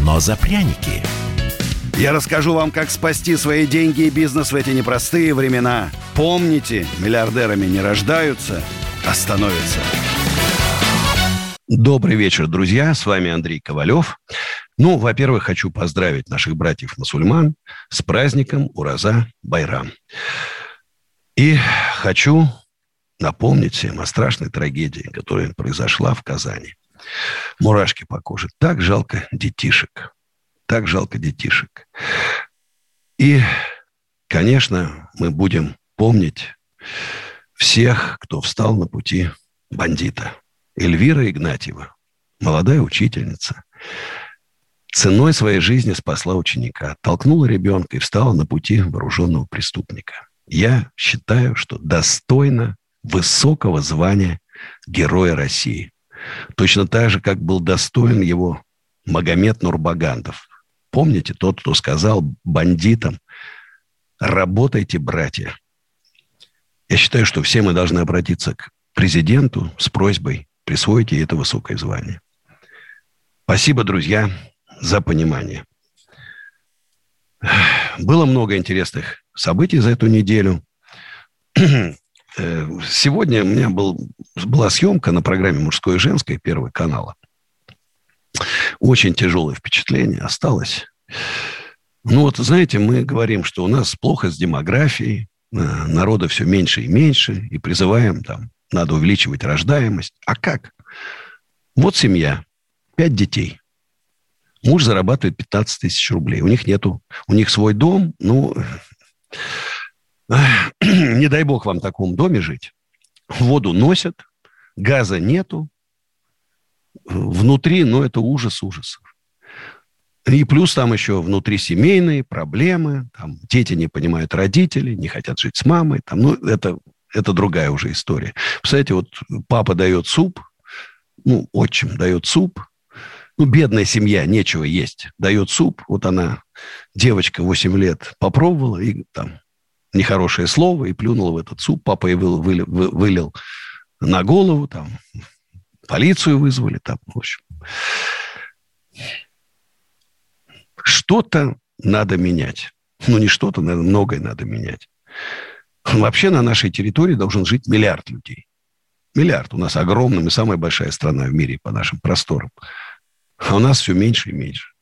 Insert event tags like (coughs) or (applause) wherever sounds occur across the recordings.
но за пряники. Я расскажу вам, как спасти свои деньги и бизнес в эти непростые времена. Помните, миллиардерами не рождаются, а становятся. Добрый вечер, друзья. С вами Андрей Ковалев. Ну, во-первых, хочу поздравить наших братьев-мусульман с праздником Ураза Байрам. И хочу напомнить всем о страшной трагедии, которая произошла в Казани. Мурашки по коже. Так жалко детишек. Так жалко детишек. И, конечно, мы будем помнить всех, кто встал на пути бандита. Эльвира Игнатьева, молодая учительница, ценой своей жизни спасла ученика, толкнула ребенка и встала на пути вооруженного преступника. Я считаю, что достойно высокого звания Героя России. Точно так же, как был достоин его Магомед Нурбагандов. Помните, тот, кто сказал бандитам, работайте, братья. Я считаю, что все мы должны обратиться к президенту с просьбой присвоить ей это высокое звание. Спасибо, друзья, за понимание. Было много интересных событий за эту неделю. (clears throat) Э, сегодня у меня был, была съемка на программе «Мужское и женское» Первого канала. Очень тяжелое впечатление осталось. Ну вот, знаете, мы говорим, что у нас плохо с демографией, э, народа все меньше и меньше, и призываем там, надо увеличивать рождаемость. А как? Вот семья, пять детей. Муж зарабатывает 15 тысяч рублей. У них нету, у них свой дом, ну, (clears throat) не дай бог вам в таком доме жить. Воду носят, газа нету. Внутри, ну, это ужас ужасов. И плюс там еще внутрисемейные проблемы. Там дети не понимают родителей, не хотят жить с мамой. Там, ну, это, это другая уже история. Представляете, вот папа дает суп, ну, отчим дает суп, ну, бедная семья, нечего есть, дает суп. Вот она, девочка 8 лет, попробовала и там нехорошее слово и плюнул в этот суп. Папа и вылил, вылил, вылил на голову, там, полицию вызвали, там, в общем. Что-то надо менять. Ну, не что-то, наверное, многое надо менять. Вообще на нашей территории должен жить миллиард людей. Миллиард. У нас огромная, мы самая большая страна в мире по нашим просторам. А у нас все меньше и меньше.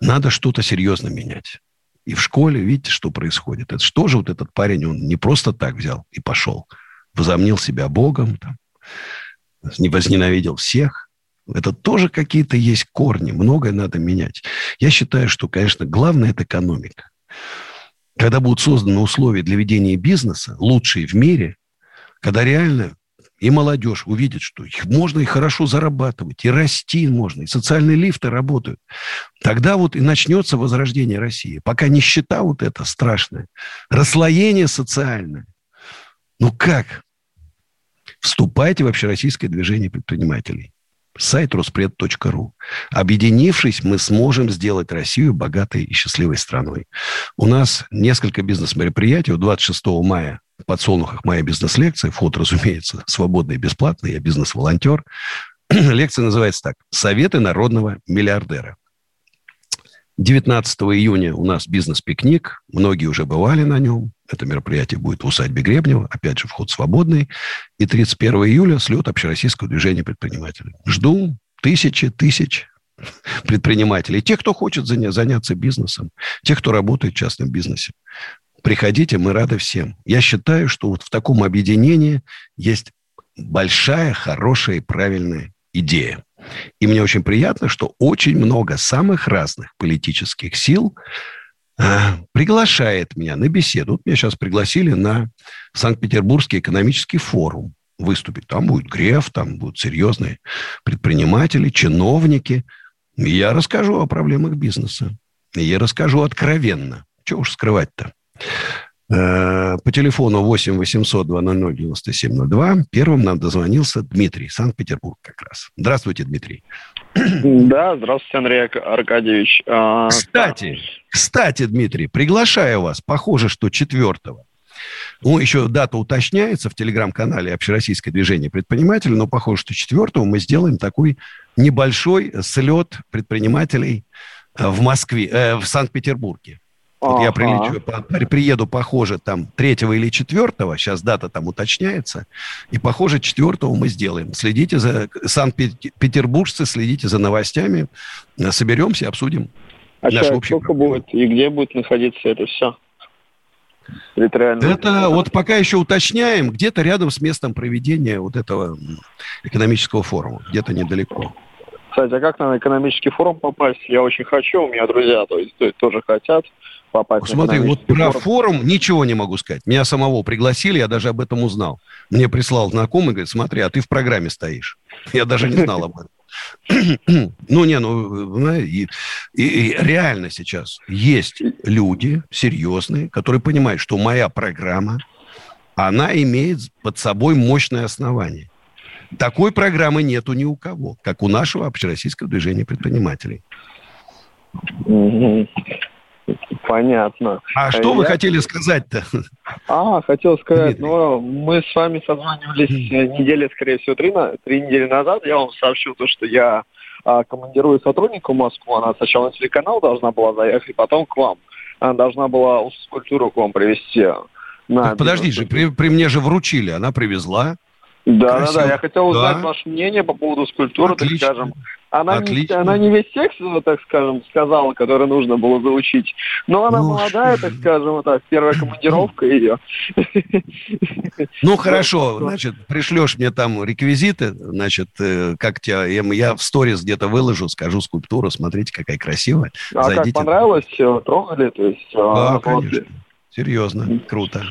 Надо что-то серьезно менять. И в школе, видите, что происходит. Это что же вот этот парень, он не просто так взял и пошел. Возомнил себя Богом, там, не возненавидел всех. Это тоже какие-то есть корни. Многое надо менять. Я считаю, что, конечно, главное – это экономика. Когда будут созданы условия для ведения бизнеса, лучшие в мире, когда реально и молодежь увидит, что их можно и хорошо зарабатывать, и расти можно, и социальные лифты работают. Тогда вот и начнется возрождение России. Пока нищета вот эта страшная, расслоение социальное. Ну как? Вступайте в общероссийское движение предпринимателей. Сайт ruspred.ru. Объединившись, мы сможем сделать Россию богатой и счастливой страной. У нас несколько бизнес-мероприятий. 26 мая в подсолнухах моя бизнес-лекция. Вход, разумеется, свободный и бесплатный. Я бизнес-волонтер. (clears throat) Лекция называется так. «Советы народного миллиардера». 19 июня у нас бизнес-пикник. Многие уже бывали на нем. Это мероприятие будет в усадьбе Гребнева. Опять же, вход свободный. И 31 июля слет общероссийского движения предпринимателей. Жду тысячи, тысяч предпринимателей. Тех, кто хочет заняться бизнесом. Тех, кто работает в частном бизнесе. Приходите, мы рады всем. Я считаю, что вот в таком объединении есть большая, хорошая и правильная идея. И мне очень приятно, что очень много самых разных политических сил приглашает меня на беседу. Вот меня сейчас пригласили на Санкт-Петербургский экономический форум выступить. Там будет Греф, там будут серьезные предприниматели, чиновники. Я расскажу о проблемах бизнеса. Я расскажу откровенно. Чего уж скрывать-то? Э, по телефону 8 800 200 9702 первым нам дозвонился Дмитрий, Санкт-Петербург как раз. Здравствуйте, Дмитрий. Да, здравствуйте, Андрей Аркадьевич. А, кстати, кстати, Дмитрий, приглашаю вас, похоже, что четвертого. Ну, еще дата уточняется в телеграм-канале Общероссийское движение предпринимателей, но похоже, что четвертого мы сделаем такой небольшой слет предпринимателей э, в Москве, э, в Санкт-Петербурге. Вот ага. я прилечу, приеду, похоже, там, третьего или четвертого, сейчас дата там уточняется, и, похоже, четвертого мы сделаем. Следите за, санкт-петербуржцы, следите за новостями, соберемся, обсудим а наш общий сколько будет и где будет находиться это все? Территориально. Это вот пока еще уточняем, где-то рядом с местом проведения вот этого экономического форума, где-то недалеко. Кстати, а как на экономический форум попасть? Я очень хочу, у меня друзья то есть, то есть тоже хотят попасть. Смотри, вот про форум. форум ничего не могу сказать. Меня самого пригласили, я даже об этом узнал. Мне прислал знакомый, говорит, смотри, а ты в программе стоишь. (laughs) Я даже не знал об этом. (clears throat) Ну, не, ну, и, и, и реально сейчас есть люди серьезные, которые понимают, что моя программа, она имеет под собой мощное основание. Такой программы нету ни у кого, как у нашего общероссийского движения предпринимателей. Понятно. А что Я... вы хотели сказать-то? А, хотел сказать, Дмитрий. ну, мы с вами созванивались недели, скорее всего, три, на, три недели назад. Я вам сообщил то, что я а, командирую сотрудника в Москву. Она сначала на телеканал должна была заехать, потом к вам. Она должна была скульптуру к вам привезти. На подожди же, при, при мне же вручили, она привезла. Да, Красиво. да, да. Я хотел узнать да. ваше мнение по поводу скульптуры, Отлично. так скажем. Она не, она не весь текст, так скажем, сказала, который нужно было заучить. Но она ну, молодая, так скажем, так, первая командировка ее. (laughs) Ну, хорошо, значит, пришлешь мне там реквизиты, значит, э, как тебя, я в сторис где-то выложу, скажу скульптуру, смотрите, какая красивая. А Зайдите. как, понравилось? Трогали? То есть, а, да, конечно. Серьезно, круто.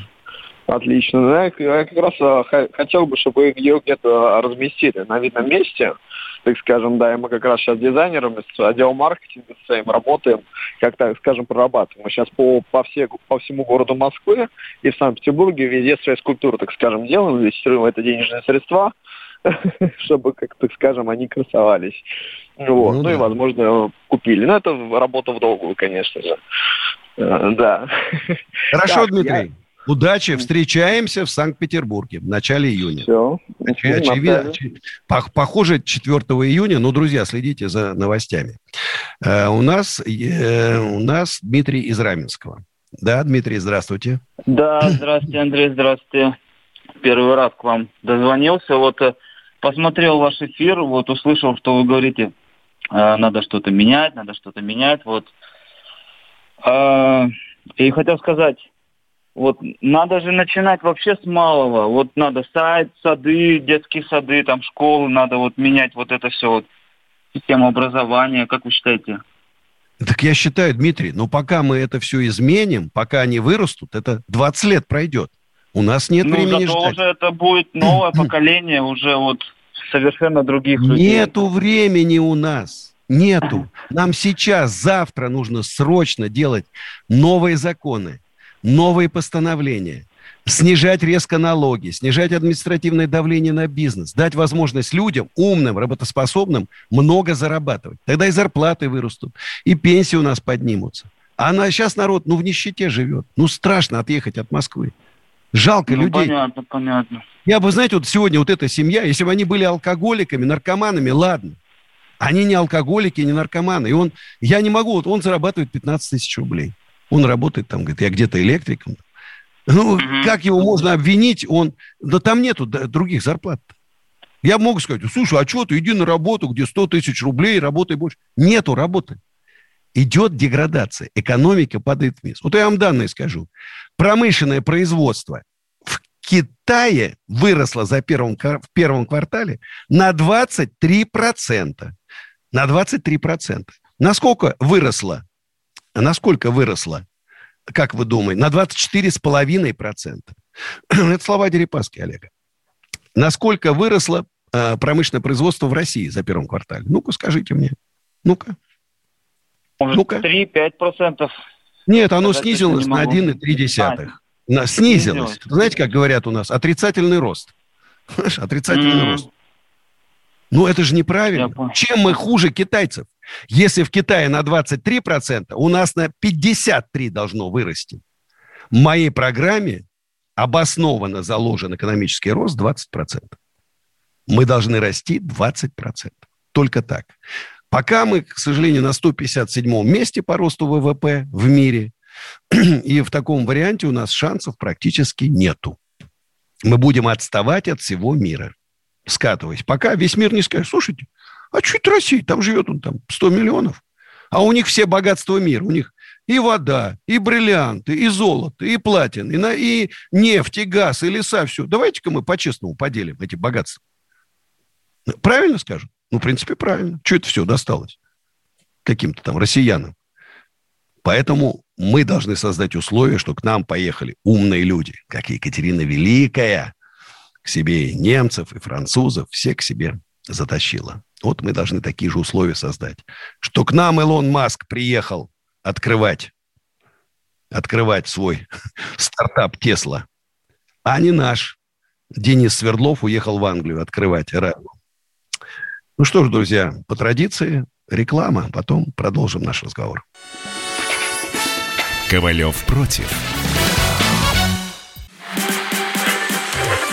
Отлично. Ну, я, я как раз а, хотел бы, чтобы ее где-то разместили на видном месте, так скажем, да, и мы как раз сейчас дизайнерами с отделом маркетинга своим работаем, как так скажем, прорабатываем. Мы сейчас по, по, все, по всему городу Москвы и в Санкт-Петербурге везде свои скульптуры, так скажем, делаем, инвестируем это денежные средства, (laughs) чтобы, как так скажем, они красовались. Вот. Ну, ну да. и, возможно, купили. Но это работа в долгую, конечно же. Э, да. (laughs) Хорошо, так, Дмитрий. Я... Удачи, встречаемся в Санкт-Петербурге в начале июня. Все. Очевидно, похоже, 4 июня, но, друзья, следите за новостями. Э, у нас, э, у нас Дмитрий из Раменского. Да, Дмитрий, здравствуйте. Да, здравствуйте, Андрей, здравствуйте. Первый раз к вам дозвонился. Вот э, посмотрел ваш эфир, вот услышал, что вы говорите, надо что-то менять, надо что-то менять. Вот. И хотел сказать, вот надо же начинать вообще с малого. Вот надо сайт, сады, детские сады, там школы, надо вот менять вот это все вот систему образования, как вы считаете? Так я считаю, Дмитрий, но пока мы это все изменим, пока они вырастут, это 20 лет пройдет. У нас нет ну, времени зато ждать. уже это будет новое (clears throat) поколение уже вот совершенно других людей. Нету времени у нас. Нету. Нам сейчас, завтра нужно срочно делать новые законы новые постановления, снижать резко налоги, снижать административное давление на бизнес, дать возможность людям, умным, работоспособным, много зарабатывать. Тогда и зарплаты вырастут, и пенсии у нас поднимутся. А на, сейчас народ, ну, в нищете живет. Ну, страшно отъехать от Москвы. Жалко ну, людей. Понятно, понятно. Я бы, знаете, вот сегодня вот эта семья, если бы они были алкоголиками, наркоманами, ладно. Они не алкоголики, не наркоманы. И он, я не могу, вот он зарабатывает 15 тысяч рублей. Он работает там, говорит, я где-то электриком. Ну, mm-hmm. как его можно обвинить? Он, да там нету других зарплат. Я могу сказать, слушай, а что ты, иди на работу, где 100 тысяч рублей, работай больше. Нету работы. Идет деградация, экономика падает вниз. Вот я вам данные скажу. Промышленное производство в Китае выросло за первым, в первом квартале на 23%. На 23%. Насколько выросло Насколько выросла? Как вы думаете? На 24,5%. (clears throat) Это слова Дерипаски, Олега. Насколько выросло э, промышленное производство в России за первом квартале? Ну-ка, скажите мне. Ну-ка. Ну-ка. 3-5%. Нет, оно снизилось на 1,3. А, снизилось. Знаете, как говорят у нас, отрицательный рост. Отрицательный mm-hmm. рост. Ну, это же неправильно. Чем мы хуже китайцев? Если в Китае на 23%, у нас на 53% должно вырасти. В моей программе обоснованно заложен экономический рост 20%. Мы должны расти 20%. Только так. Пока мы, к сожалению, на 157 месте по росту ВВП в мире, и в таком варианте у нас шансов практически нету. Мы будем отставать от всего мира, скатываясь. Пока весь мир не скажет, слушайте, а это Россия? Там живет он там 100 миллионов. А у них все богатства мира. У них и вода, и бриллианты, и золото, и платин, и, и нефть, и газ, и леса, все. Давайте-ка мы по-честному поделим эти богатства. Правильно скажут? Ну, в принципе, правильно. Что это все досталось? Каким-то там россиянам. Поэтому мы должны создать условия, что к нам поехали умные люди, как Екатерина Великая, к себе и немцев, и французов, все к себе затащила. Вот мы должны такие же условия создать. Что к нам Илон Маск приехал открывать, открывать свой (laughs) стартап Тесла, а не наш. Денис Свердлов уехал в Англию открывать ну что ж, друзья, по традиции реклама, потом продолжим наш разговор. Ковалев против.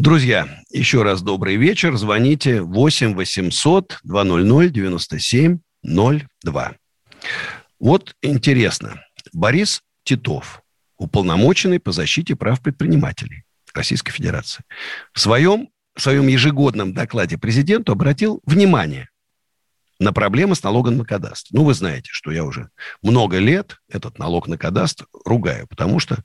Друзья, еще раз добрый вечер. Звоните 8 800 200 97 02. Вот интересно. Борис Титов, уполномоченный по защите прав предпринимателей Российской Федерации, в своем, в своем ежегодном докладе президенту обратил внимание на проблемы с налогом на кадастр. Ну, вы знаете, что я уже много лет этот налог на кадастр ругаю, потому что,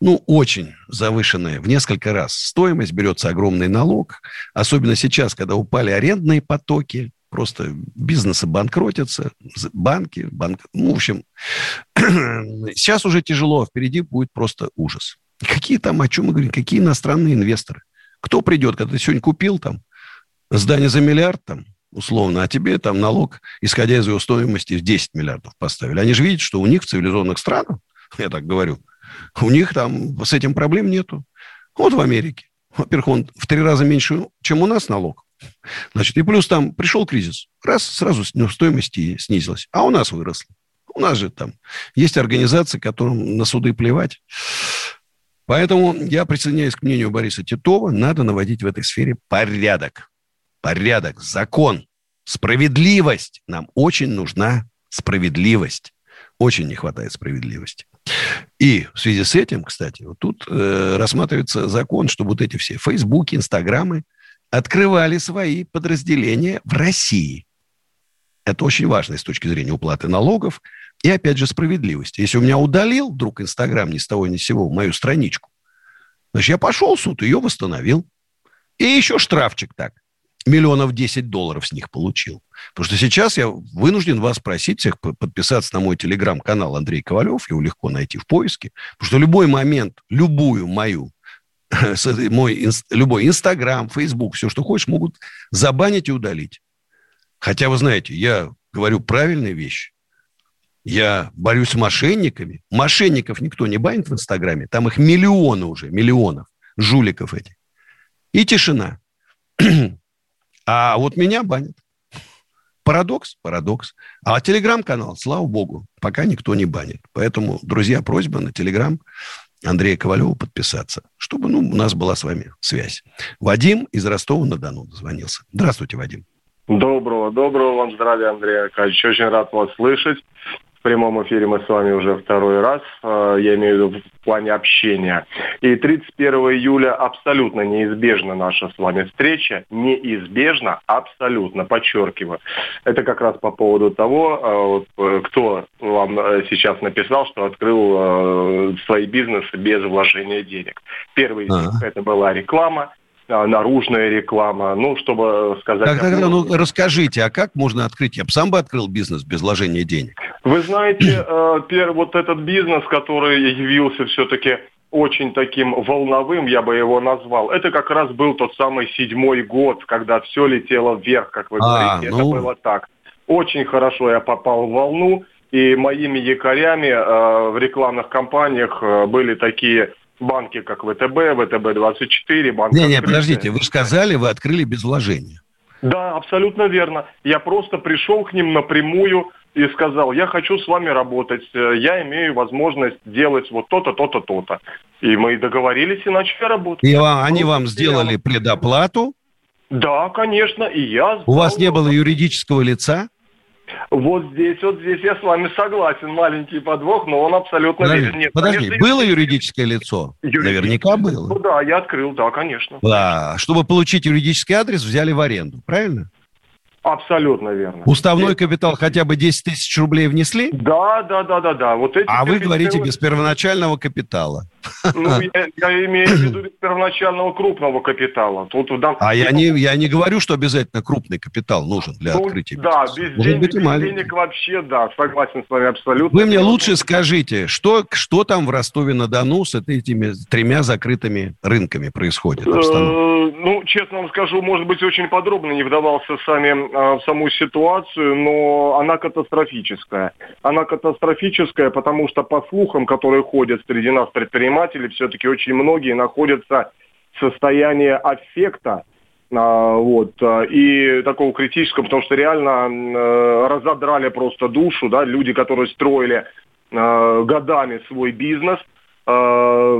ну, очень завышенная в несколько раз стоимость, берется огромный налог, особенно сейчас, когда упали арендные потоки, просто бизнесы банкротятся, банки, банк... Ну, в общем, (clears throat) сейчас уже тяжело, а впереди будет просто ужас. Какие там, о чем мы говорим, какие иностранные инвесторы? Кто придет, когда ты сегодня купил там здание за миллиард, там, условно, а тебе там налог, исходя из его стоимости, в 10 миллиардов поставили. Они же видят, что у них в цивилизованных странах, я так говорю, у них там с этим проблем нету. Вот в Америке. Во-первых, он в три раза меньше, чем у нас налог. Значит, и плюс там пришел кризис. Раз, сразу стоимость снизилась. А у нас выросла. У нас же там есть организации, которым на суды плевать. Поэтому я присоединяюсь к мнению Бориса Титова. Надо наводить в этой сфере порядок порядок, закон, справедливость. Нам очень нужна справедливость. Очень не хватает справедливости. И в связи с этим, кстати, вот тут э, рассматривается закон, чтобы вот эти все Фейсбуки, Инстаграмы открывали свои подразделения в России. Это очень важно с точки зрения уплаты налогов и, опять же, справедливости. Если у меня удалил вдруг Инстаграм ни с того ни с сего мою страничку, значит, я пошел в суд, ее восстановил. И еще штрафчик так миллионов 10 долларов с них получил. Потому что сейчас я вынужден вас просить всех подписаться на мой телеграм-канал Андрей Ковалев, его легко найти в поиске, потому что любой момент, любую мою, (laughs) мой, любой Инстаграм, Фейсбук, все, что хочешь, могут забанить и удалить. Хотя, вы знаете, я говорю правильные вещи. Я борюсь с мошенниками. Мошенников никто не банит в Инстаграме. Там их миллионы уже, миллионов жуликов этих. И тишина. (clears throat) А вот меня банят. Парадокс? Парадокс. А телеграм-канал, слава богу, пока никто не банит. Поэтому, друзья, просьба на телеграм Андрея Ковалева подписаться, чтобы ну, у нас была с вами связь. Вадим из Ростова-на-Дону дозвонился. Здравствуйте, Вадим. Доброго, доброго вам здравия, Андрей Аркадьевич. Очень рад вас слышать. В прямом эфире мы с вами уже второй раз, э, я имею в виду в плане общения. И 31 июля абсолютно неизбежна наша с вами встреча. Неизбежно, абсолютно, подчеркиваю. Это как раз по поводу того, э, э, кто вам сейчас написал, что открыл свои бизнесы без вложения денег. Первый из них это была реклама, наружная реклама, ну, чтобы сказать... Так, так, ну, расскажите, а как можно открыть? Я бы сам бы открыл бизнес без вложения денег. Вы знаете, э, вот этот бизнес, который явился все-таки очень таким волновым, я бы его назвал. Это как раз был тот самый седьмой год, когда все летело вверх, как вы а, говорите. Ну... Это было так. Очень хорошо я попал в волну, и моими якорями э, в рекламных кампаниях э, были такие банки, как ВТБ, ВТБ-24, банк... Не-не, подождите, вы сказали, вы открыли без вложения. Да, абсолютно верно. Я просто пришел к ним напрямую и сказал, я хочу с вами работать, я имею возможность делать вот то-то, то-то, то-то. И мы договорились и начали работать. И вам, они вам сделали предоплату? Да, конечно, и я... У вас не было юридического лица? Вот здесь, вот здесь я с вами согласен. Маленький подвох, но он абсолютно подожди, верен. Нет, подожди, конечно, было юридическое лицо? Юридическое. Наверняка было. Ну да, я открыл, да, конечно. Да, чтобы получить юридический адрес, взяли в аренду, правильно? Абсолютно верно. Уставной капитал хотя бы 10 тысяч рублей внесли? Да, да, да, да, да. Вот эти а вы говорите без первоначального капитала. Ну, я, я имею в виду без первоначального крупного капитала. Тут, да, а я не, я не говорю, что обязательно крупный капитал нужен для ну, открытия Да, без, Может денег, быть, без денег вообще, да, согласен с вами абсолютно. Вы мне лучше скажите, что, что там в Ростове-на-Дону с этими тремя закрытыми рынками происходит? Э, ну, честно вам скажу, может быть, очень подробно не вдавался сами а, в саму ситуацию, но она катастрофическая. Она катастрофическая, потому что по слухам, которые ходят среди нас предпринимателей, все-таки очень многие находятся в состоянии аффекта, а, вот, а, и такого критического, потому что реально разодрали просто душу, да, люди, которые строили годами свой бизнес,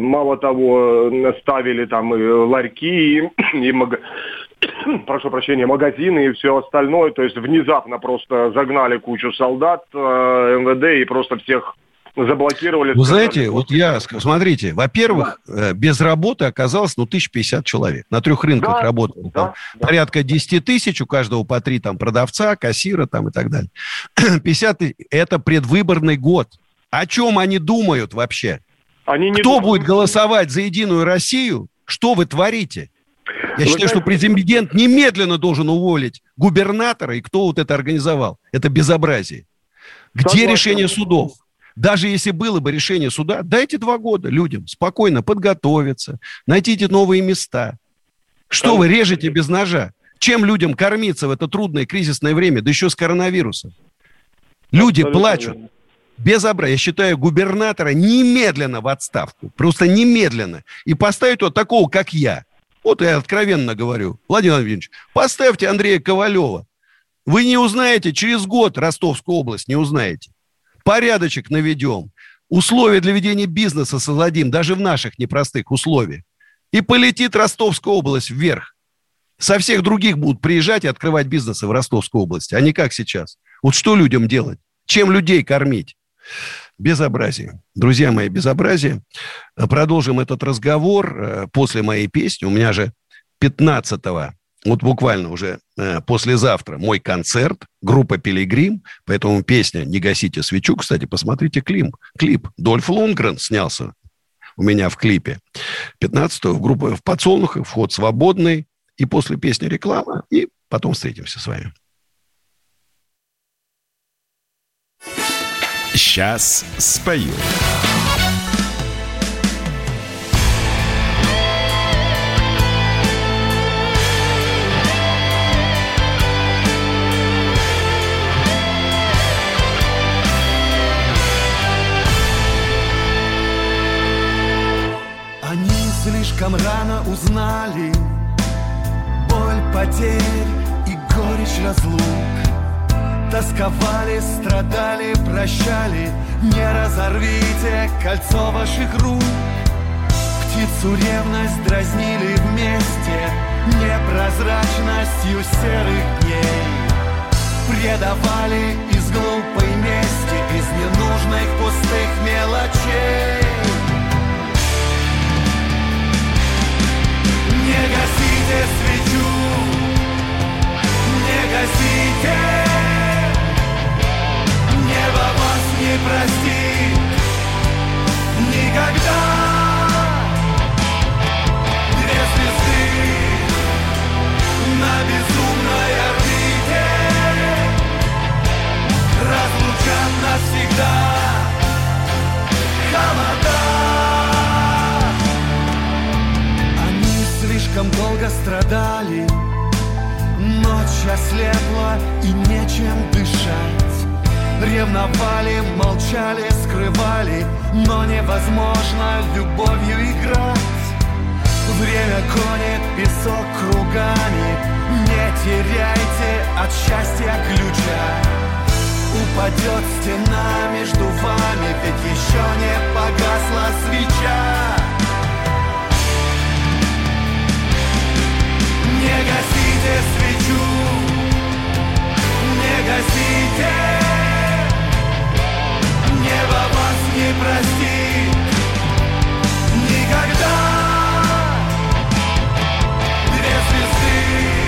мало того, ставили там и ларьки, и, (coughs) и (coughs) прошу прощения, магазины и все остальное. То есть внезапно просто загнали кучу солдат э, МВД и просто всех заблокировали. Вы знаете, вот я, смотрите, во-первых, да. Э, без работы оказалось, ну, 1050 человек. На трех рынках да, работало. Да, да. Порядка 10 тысяч, у каждого по три там продавца, кассира там и так далее. (coughs) 50 тысяч, это предвыборный год. О чем они думают вообще? Они Кто думают. будет голосовать за Единую Россию? Что вы творите? Я считаю, что президент немедленно должен уволить губернатора и кто вот это организовал. Это безобразие. Где решение судов? Даже если было бы решение суда, дайте два года людям спокойно подготовиться, найдите новые места. Что вы режете без ножа? Чем людям кормиться в это трудное кризисное время, да еще с коронавирусом? Люди плачут. Безобразие. Я считаю губернатора немедленно в отставку. Просто немедленно. И поставить вот такого, как я – вот я откровенно говорю. Владимир Владимирович, поставьте Андрея Ковалева. Вы не узнаете, через год Ростовскую область не узнаете. Порядочек наведем. Условия для ведения бизнеса создадим, даже в наших непростых условиях. И полетит Ростовская область вверх. Со всех других будут приезжать и открывать бизнесы в Ростовской области, а не как сейчас. Вот что людям делать? Чем людей кормить? Безобразие. Друзья мои, безобразие. Продолжим этот разговор э, после моей песни. У меня же 15-го, вот буквально уже э, послезавтра, мой концерт, группа «Пилигрим», поэтому песня «Не гасите свечу». Кстати, посмотрите клип. клип. Дольф Лунгрен снялся у меня в клипе. 15-го в в подсолнухах, вход свободный. И после песни реклама, и потом встретимся с вами. Сейчас спою. Они слишком рано узнали Боль потерь и горечь разлук Тосковали, страдали, прощали. Не разорвите кольцо ваших рук. Птицу ревность дразнили вместе. Непрозрачностью серых дней. Предавали из глупой мести Из ненужных пустых мелочей. Не гасите свечу. Не гасите Небо вас не простит. Никогда песок кругами. Не теряйте от счастья ключа. Упадет стена между вами Ведь еще не погасла свеча. Не гасите свечу. Не гасите. Небо вас не простит. Никогда see.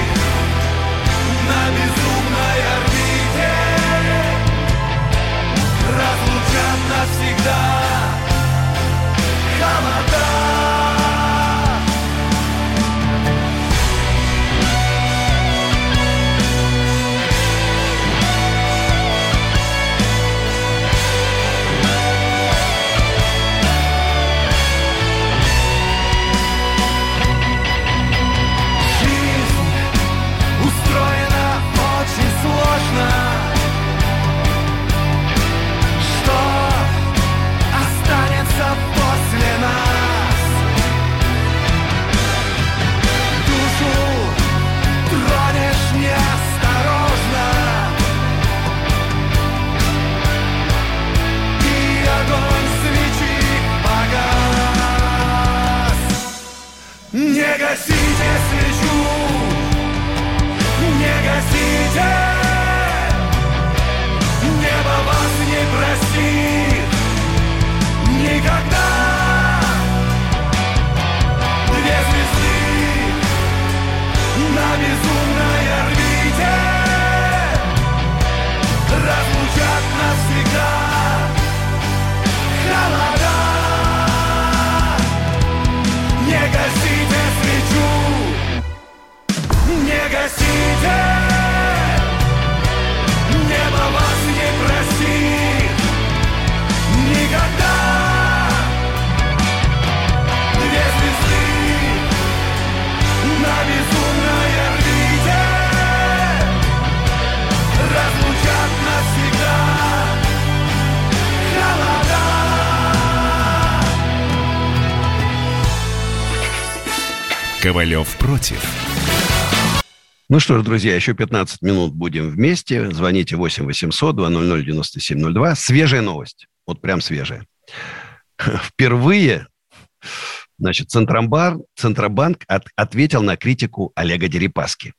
Ковалев против. Ну что ж, друзья, еще 15 минут будем вместе. Звоните 8 800 200 9702. Свежая новость. Вот прям свежая. (laughs) Впервые, значит, Центробанк, Центробанк от, ответил на критику Олега Дерипаски.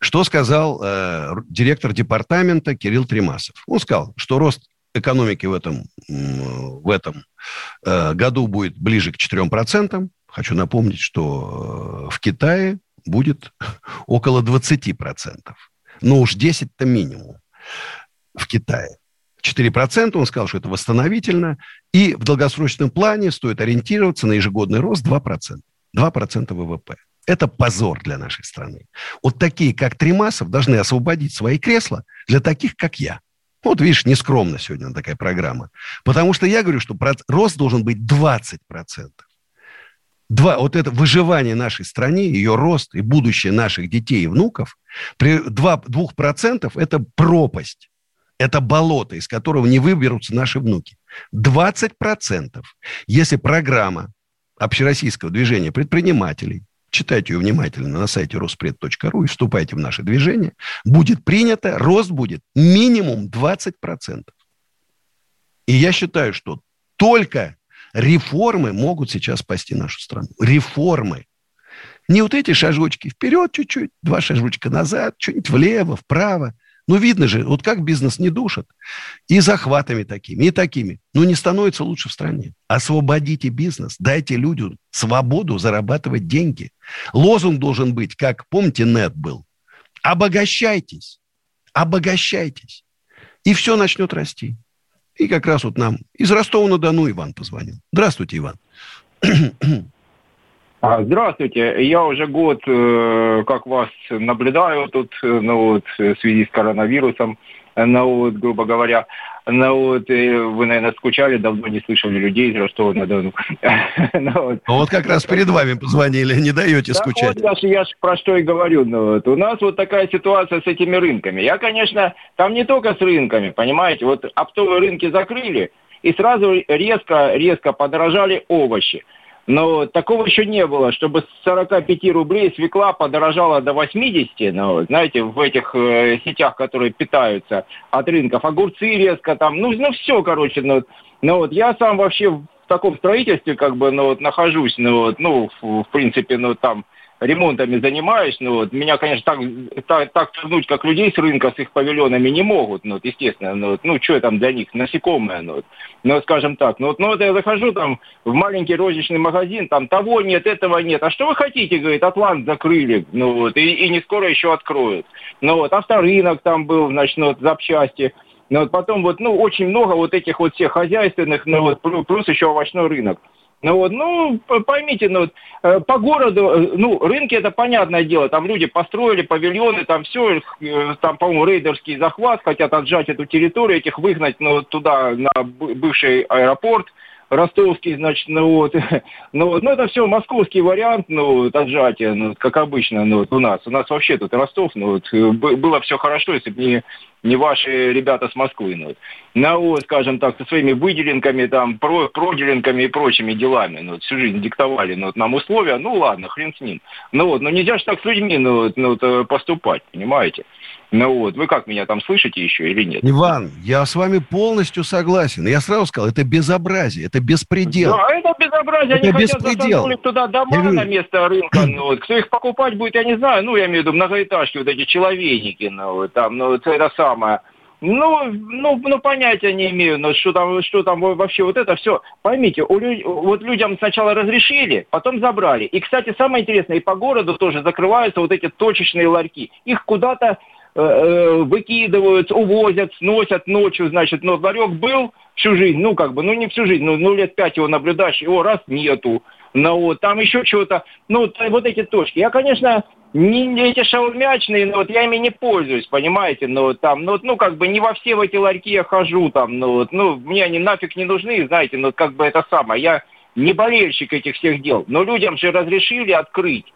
Что сказал э, директор департамента Кирилл Тремасов? Он сказал, что рост экономики в этом, в этом э, году будет ближе к 4%. Хочу напомнить, что э, в Китае будет (laughs) около 20%. Ну уж 10-то минимум в Китае. 4% он сказал, что это восстановительно. И в долгосрочном плане стоит ориентироваться на ежегодный рост 2%. 2% ВВП. Это позор для нашей страны. Вот такие, как Тремасов, должны освободить свои кресла для таких, как я. Вот, видишь, нескромно сегодня такая программа. Потому что я говорю, что рост должен быть 20%. Два, вот это выживание нашей страны, ее рост и будущее наших детей и внуков, при 2, 2% это пропасть. Это болото, из которого не выберутся наши внуки. 20%. Если программа общероссийского движения предпринимателей, читайте ее внимательно на сайте роспред.ру и вступайте в наше движение, будет принято, рост будет минимум 20%. И я считаю, что только реформы могут сейчас спасти нашу страну. Реформы. Не вот эти шажочки вперед чуть-чуть, два шажочка назад, чуть-нибудь влево, вправо. Ну, видно же, вот как бизнес не душит. И захватами такими, и такими. Ну, не становится лучше в стране. Освободите бизнес, дайте людям свободу зарабатывать деньги. Лозунг должен быть, как, помните, нет был. Обогащайтесь. Обогащайтесь. И все начнет расти. И как раз вот нам из Ростова-на-Дону Иван позвонил. Здравствуйте, Иван. А, здравствуйте. Я уже год, э, как вас наблюдаю тут, э, ну вот, в связи с коронавирусом, ну вот, грубо говоря. Ну вот, вы, наверное, скучали, давно не слышали людей из Ростова-на-Дону. (laughs) ну, вот. А вот как раз перед вами позвонили, не даете скучать. Я, про что и говорю. Ну, вот. У нас вот такая ситуация с этими рынками. Я, конечно, там не только с рынками, понимаете, вот оптовые рынки закрыли, и сразу резко-резко подорожали овощи. Но такого еще не было, чтобы с 45 рублей свекла подорожала до 80, ну, знаете, в этих э, сетях, которые питаются от рынков. Огурцы резко там, ну, ну все, короче, ну, ну вот я сам вообще в таком строительстве как бы, ну, вот нахожусь, ну, вот, ну, в, в принципе, ну, там, ремонтами занимаюсь, ну вот, меня, конечно, так, так, так тянуть, как людей с рынка, с их павильонами не могут, ну вот, естественно, ну, вот, ну что там для них, насекомые, ну, вот, ну, скажем так, ну вот, ну вот я захожу там в маленький розничный магазин, там того нет, этого нет, а что вы хотите, говорит, Атлант закрыли, ну вот, и, и не скоро еще откроют, ну вот, авторынок там был, значит, ну вот, запчасти, ну вот потом вот, ну, очень много вот этих вот всех хозяйственных, ну вот, плюс еще овощной рынок. Ну, вот, ну, поймите, ну, э, по городу, э, ну, рынки это понятное дело, там люди построили павильоны, там все, э, там, по-моему, рейдерский захват, хотят отжать эту территорию, этих выгнать, ну, туда, на бывший аэропорт, ростовский, значит, ну вот, (laughs) ну вот, ну это все московский вариант, ну, вот, отжатия, ну, как обычно, ну, вот у нас. У нас вообще тут Ростов, ну, вот, было все хорошо, если бы не не ваши ребята с Москвы. Ну, ну вот, скажем так, со своими выделенками, там, про, проделенками и прочими делами. Ну, вот, всю жизнь диктовали ну, вот, нам условия, ну ладно, хрен с ним. Ну вот, но нельзя же так с людьми ну, вот, ну, вот, э, поступать, понимаете? Ну вот, вы как меня там слышите еще или нет? Иван, я с вами полностью согласен. Я сразу сказал, это безобразие, это беспредел. Да, это безобразие. Это Они беспредел. хотят туда дома я на место рынка. Ну, вот. Кто их покупать будет, я не знаю. Ну, я имею в виду многоэтажки, вот эти человейники, ну, вот, там, ну, это самое. Ну, ну, ну, понятия не имею, но что там, что там вообще вот это все. Поймите, у люд... вот людям сначала разрешили, потом забрали. И, кстати, самое интересное, и по городу тоже закрываются вот эти точечные ларьки. Их куда-то выкидывают, увозят, сносят ночью, значит, но ларек был всю жизнь, ну, как бы, ну, не всю жизнь, ну, ну лет пять его наблюдаешь, его раз нету, ну, вот, там еще чего-то, ну, вот эти точки. Я, конечно, не, эти шаурмячные, но вот я ими не пользуюсь, понимаете, но вот там, ну, ну, как бы не во все в эти ларьки я хожу там, ну, вот, ну, мне они нафиг не нужны, знаете, ну, как бы это самое, я не болельщик этих всех дел, но людям же разрешили открыть.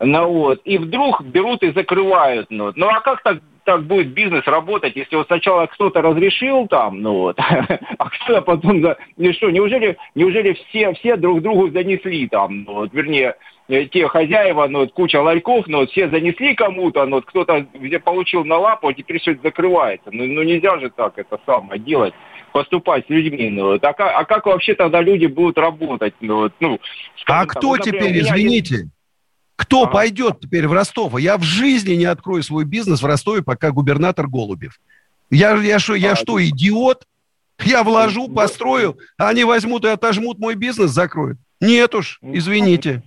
Ну вот, и вдруг берут и закрывают. Ну, ну а как так, так будет бизнес работать, если вот сначала кто-то разрешил там, ну вот, (laughs) а кто-то потом, ну что, неужели, неужели все, все друг другу занесли там, ну, вот, вернее, э, те хозяева, ну, вот, куча ларьков, ну, вот, все занесли кому-то, ну, вот, кто-то где получил на лапу, а теперь все это закрывается. Ну, ну, нельзя же так это самое делать поступать с людьми. Ну, вот. а, как, а как вообще тогда люди будут работать? Ну, вот, ну, а там, кто вот, например, теперь, извините, есть... Кто ага. пойдет теперь в Ростов? Я в жизни не открою свой бизнес в Ростове, пока губернатор Голубев. Я, я, что, я а, что, идиот? Я вложу, построю, а они возьмут и отожмут мой бизнес, закроют. Нет уж, извините.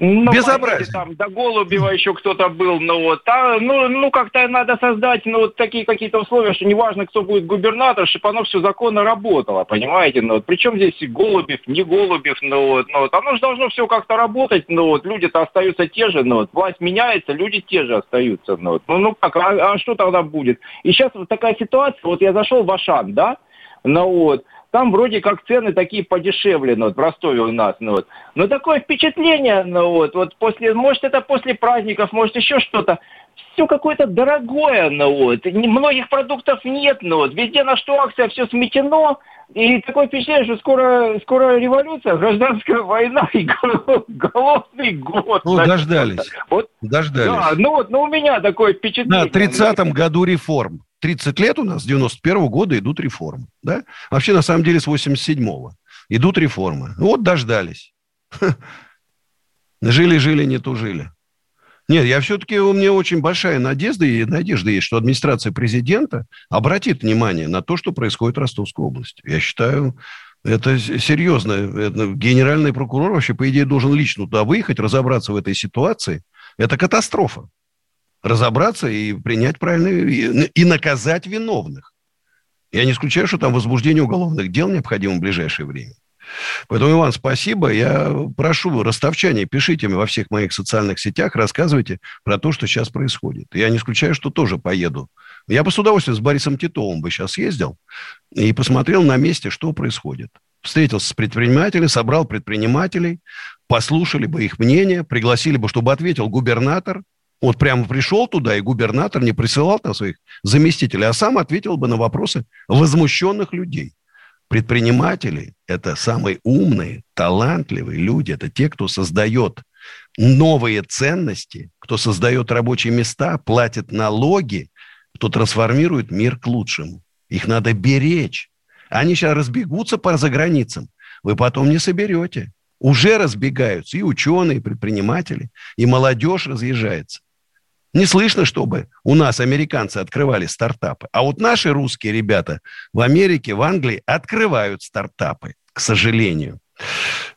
Ну, Безобразие. Там до Голубева еще кто-то был, ну вот, а, ну, ну как-то надо создать, ну вот такие какие-то условия, что неважно, кто будет губернатор, чтобы оно все законно работало, понимаете, ну вот, причем здесь Голубев, не Голубев, ну вот, ну вот, оно же должно все как-то работать, ну вот, люди-то остаются те же, ну вот, власть меняется, люди те же остаются, ну вот, ну, ну как, а, а что тогда будет? И сейчас вот такая ситуация, вот я зашел в Ашан, да, ну вот, там вроде как цены такие подешевле, ну, вот, в Ростове у нас, ну, вот. Но такое впечатление, ну, вот, вот после, может, это после праздников, может, еще что-то. все какое-то дорогое, ну вот, многих продуктов нет, ну вот, везде на что акция, все сметено, и такое впечатление, что скоро, скоро революция, гражданская война и голодный год. Ну, дождались. Вот, дождались. Да, ну вот, ну у меня такое впечатление. Да, в 30-м году реформ. 30 лет у нас, с 91 -го года идут реформы. Да? Вообще, на самом деле, с 87-го идут реформы. Ну, вот дождались. (laughs) Жили-жили, не тужили. Нет, я все-таки, у меня очень большая надежда и надежда есть, что администрация президента обратит внимание на то, что происходит в Ростовской области. Я считаю, это серьезно. Это, генеральный прокурор вообще, по идее, должен лично туда выехать, разобраться в этой ситуации. Это катастрофа. Разобраться и принять правильные... И наказать виновных. Я не исключаю, что там возбуждение уголовных дел необходимо в ближайшее время. Поэтому, Иван, спасибо. Я прошу, ростовчане, пишите мне во всех моих социальных сетях, рассказывайте про то, что сейчас происходит. Я не исключаю, что тоже поеду. Я бы с удовольствием с Борисом Титовым бы сейчас ездил и посмотрел на месте, что происходит. Встретился с предпринимателями, собрал предпринимателей, послушали бы их мнение, пригласили бы, чтобы ответил губернатор. Вот прямо пришел туда, и губернатор не присылал там своих заместителей, а сам ответил бы на вопросы возмущенных людей. Предприниматели – это самые умные, талантливые люди. Это те, кто создает новые ценности, кто создает рабочие места, платит налоги, кто трансформирует мир к лучшему. Их надо беречь. Они сейчас разбегутся по заграницам. Вы потом не соберете. Уже разбегаются и ученые, и предприниматели, и молодежь разъезжается. Не слышно, чтобы у нас американцы открывали стартапы. А вот наши русские ребята в Америке, в Англии открывают стартапы, к сожалению.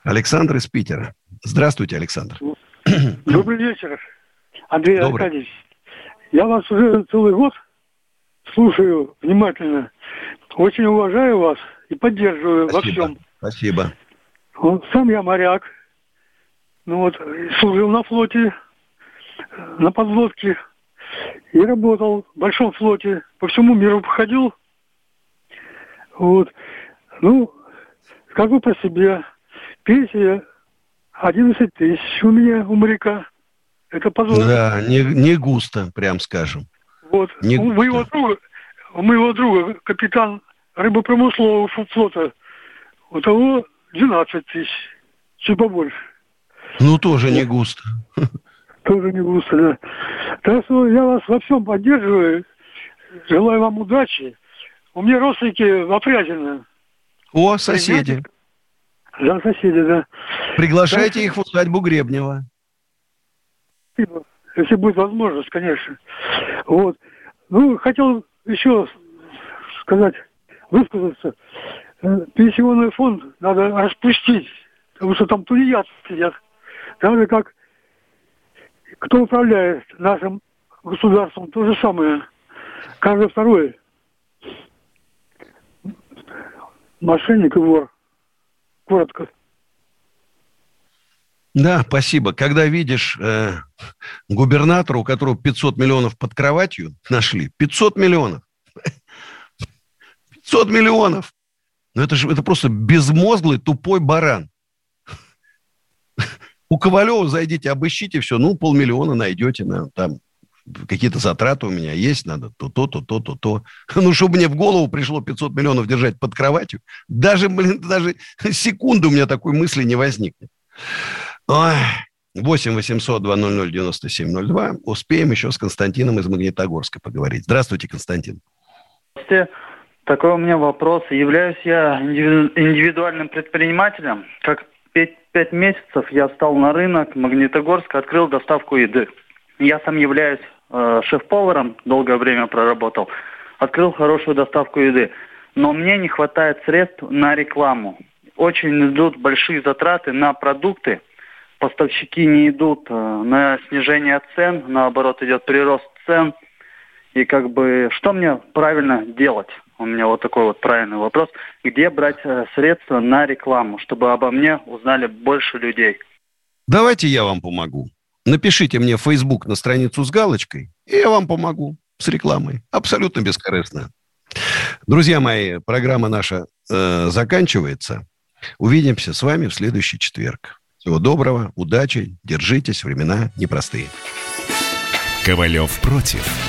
Александр из Питера. Здравствуйте, Александр. Добрый вечер, Андрей Добрый. Аркадьевич. Я вас уже целый год слушаю внимательно. Очень уважаю вас и поддерживаю Спасибо. во всем. Спасибо. Вот, сам я моряк. Ну вот, служил на флоте на подводке и работал в большом флоте, по всему миру походил. Вот. Ну, скажу по себе, пенсия 11 тысяч у меня, у моряка. Это позволит. Да, не, не густо, прям скажем. Вот. Не у моего друга, у моего друга, капитан рыбопромыслового флота, у того 12 тысяч, чуть побольше. Ну, тоже не густо тоже не густо, да. Так что я вас во всем поддерживаю. Желаю вам удачи. У меня родственники в Опрятино. О, соседи. Да, соседи, да. Приглашайте так, их в усадьбу Гребнева. Если будет возможность, конечно. Вот. Ну, хотел еще сказать, высказаться. Э, пенсионный фонд надо распустить, потому что там тунеядцы сидят. Так же, как кто управляет нашим государством, то же самое. Каждый второй мошенник и вор. Коротко. Да, спасибо. Когда видишь э, губернатора, у которого 500 миллионов под кроватью нашли, 500 миллионов. (laughs) 500 миллионов. Ну это же это просто безмозглый тупой баран. У Ковалева зайдите, обыщите все, ну, полмиллиона найдете, на, там какие-то затраты у меня есть, надо то-то, то-то, то-то. (laughs) Ну, чтобы мне в голову пришло 500 миллионов держать под кроватью, даже, блин, даже (laughs) секунды у меня такой мысли не возникнет. Ой. 8 800 200 9702. Успеем еще с Константином из Магнитогорска поговорить. Здравствуйте, Константин. Здравствуйте. Такой у меня вопрос. Являюсь я индивидуальным предпринимателем. Как пять, месяцев я стал на рынок Магнитогорска, открыл доставку еды. Я сам являюсь э, шеф-поваром, долгое время проработал. Открыл хорошую доставку еды. Но мне не хватает средств на рекламу. Очень идут большие затраты на продукты. Поставщики не идут э, на снижение цен, наоборот идет прирост цен. И как бы что мне правильно делать? У меня вот такой вот правильный вопрос. Где брать э, средства на рекламу, чтобы обо мне узнали больше людей? Давайте я вам помогу. Напишите мне в Facebook на страницу с галочкой, и я вам помогу с рекламой. Абсолютно бескорыстно. Друзья мои, программа наша э, заканчивается. Увидимся с вами в следующий четверг. Всего доброго, удачи, держитесь, времена непростые. Ковалев против.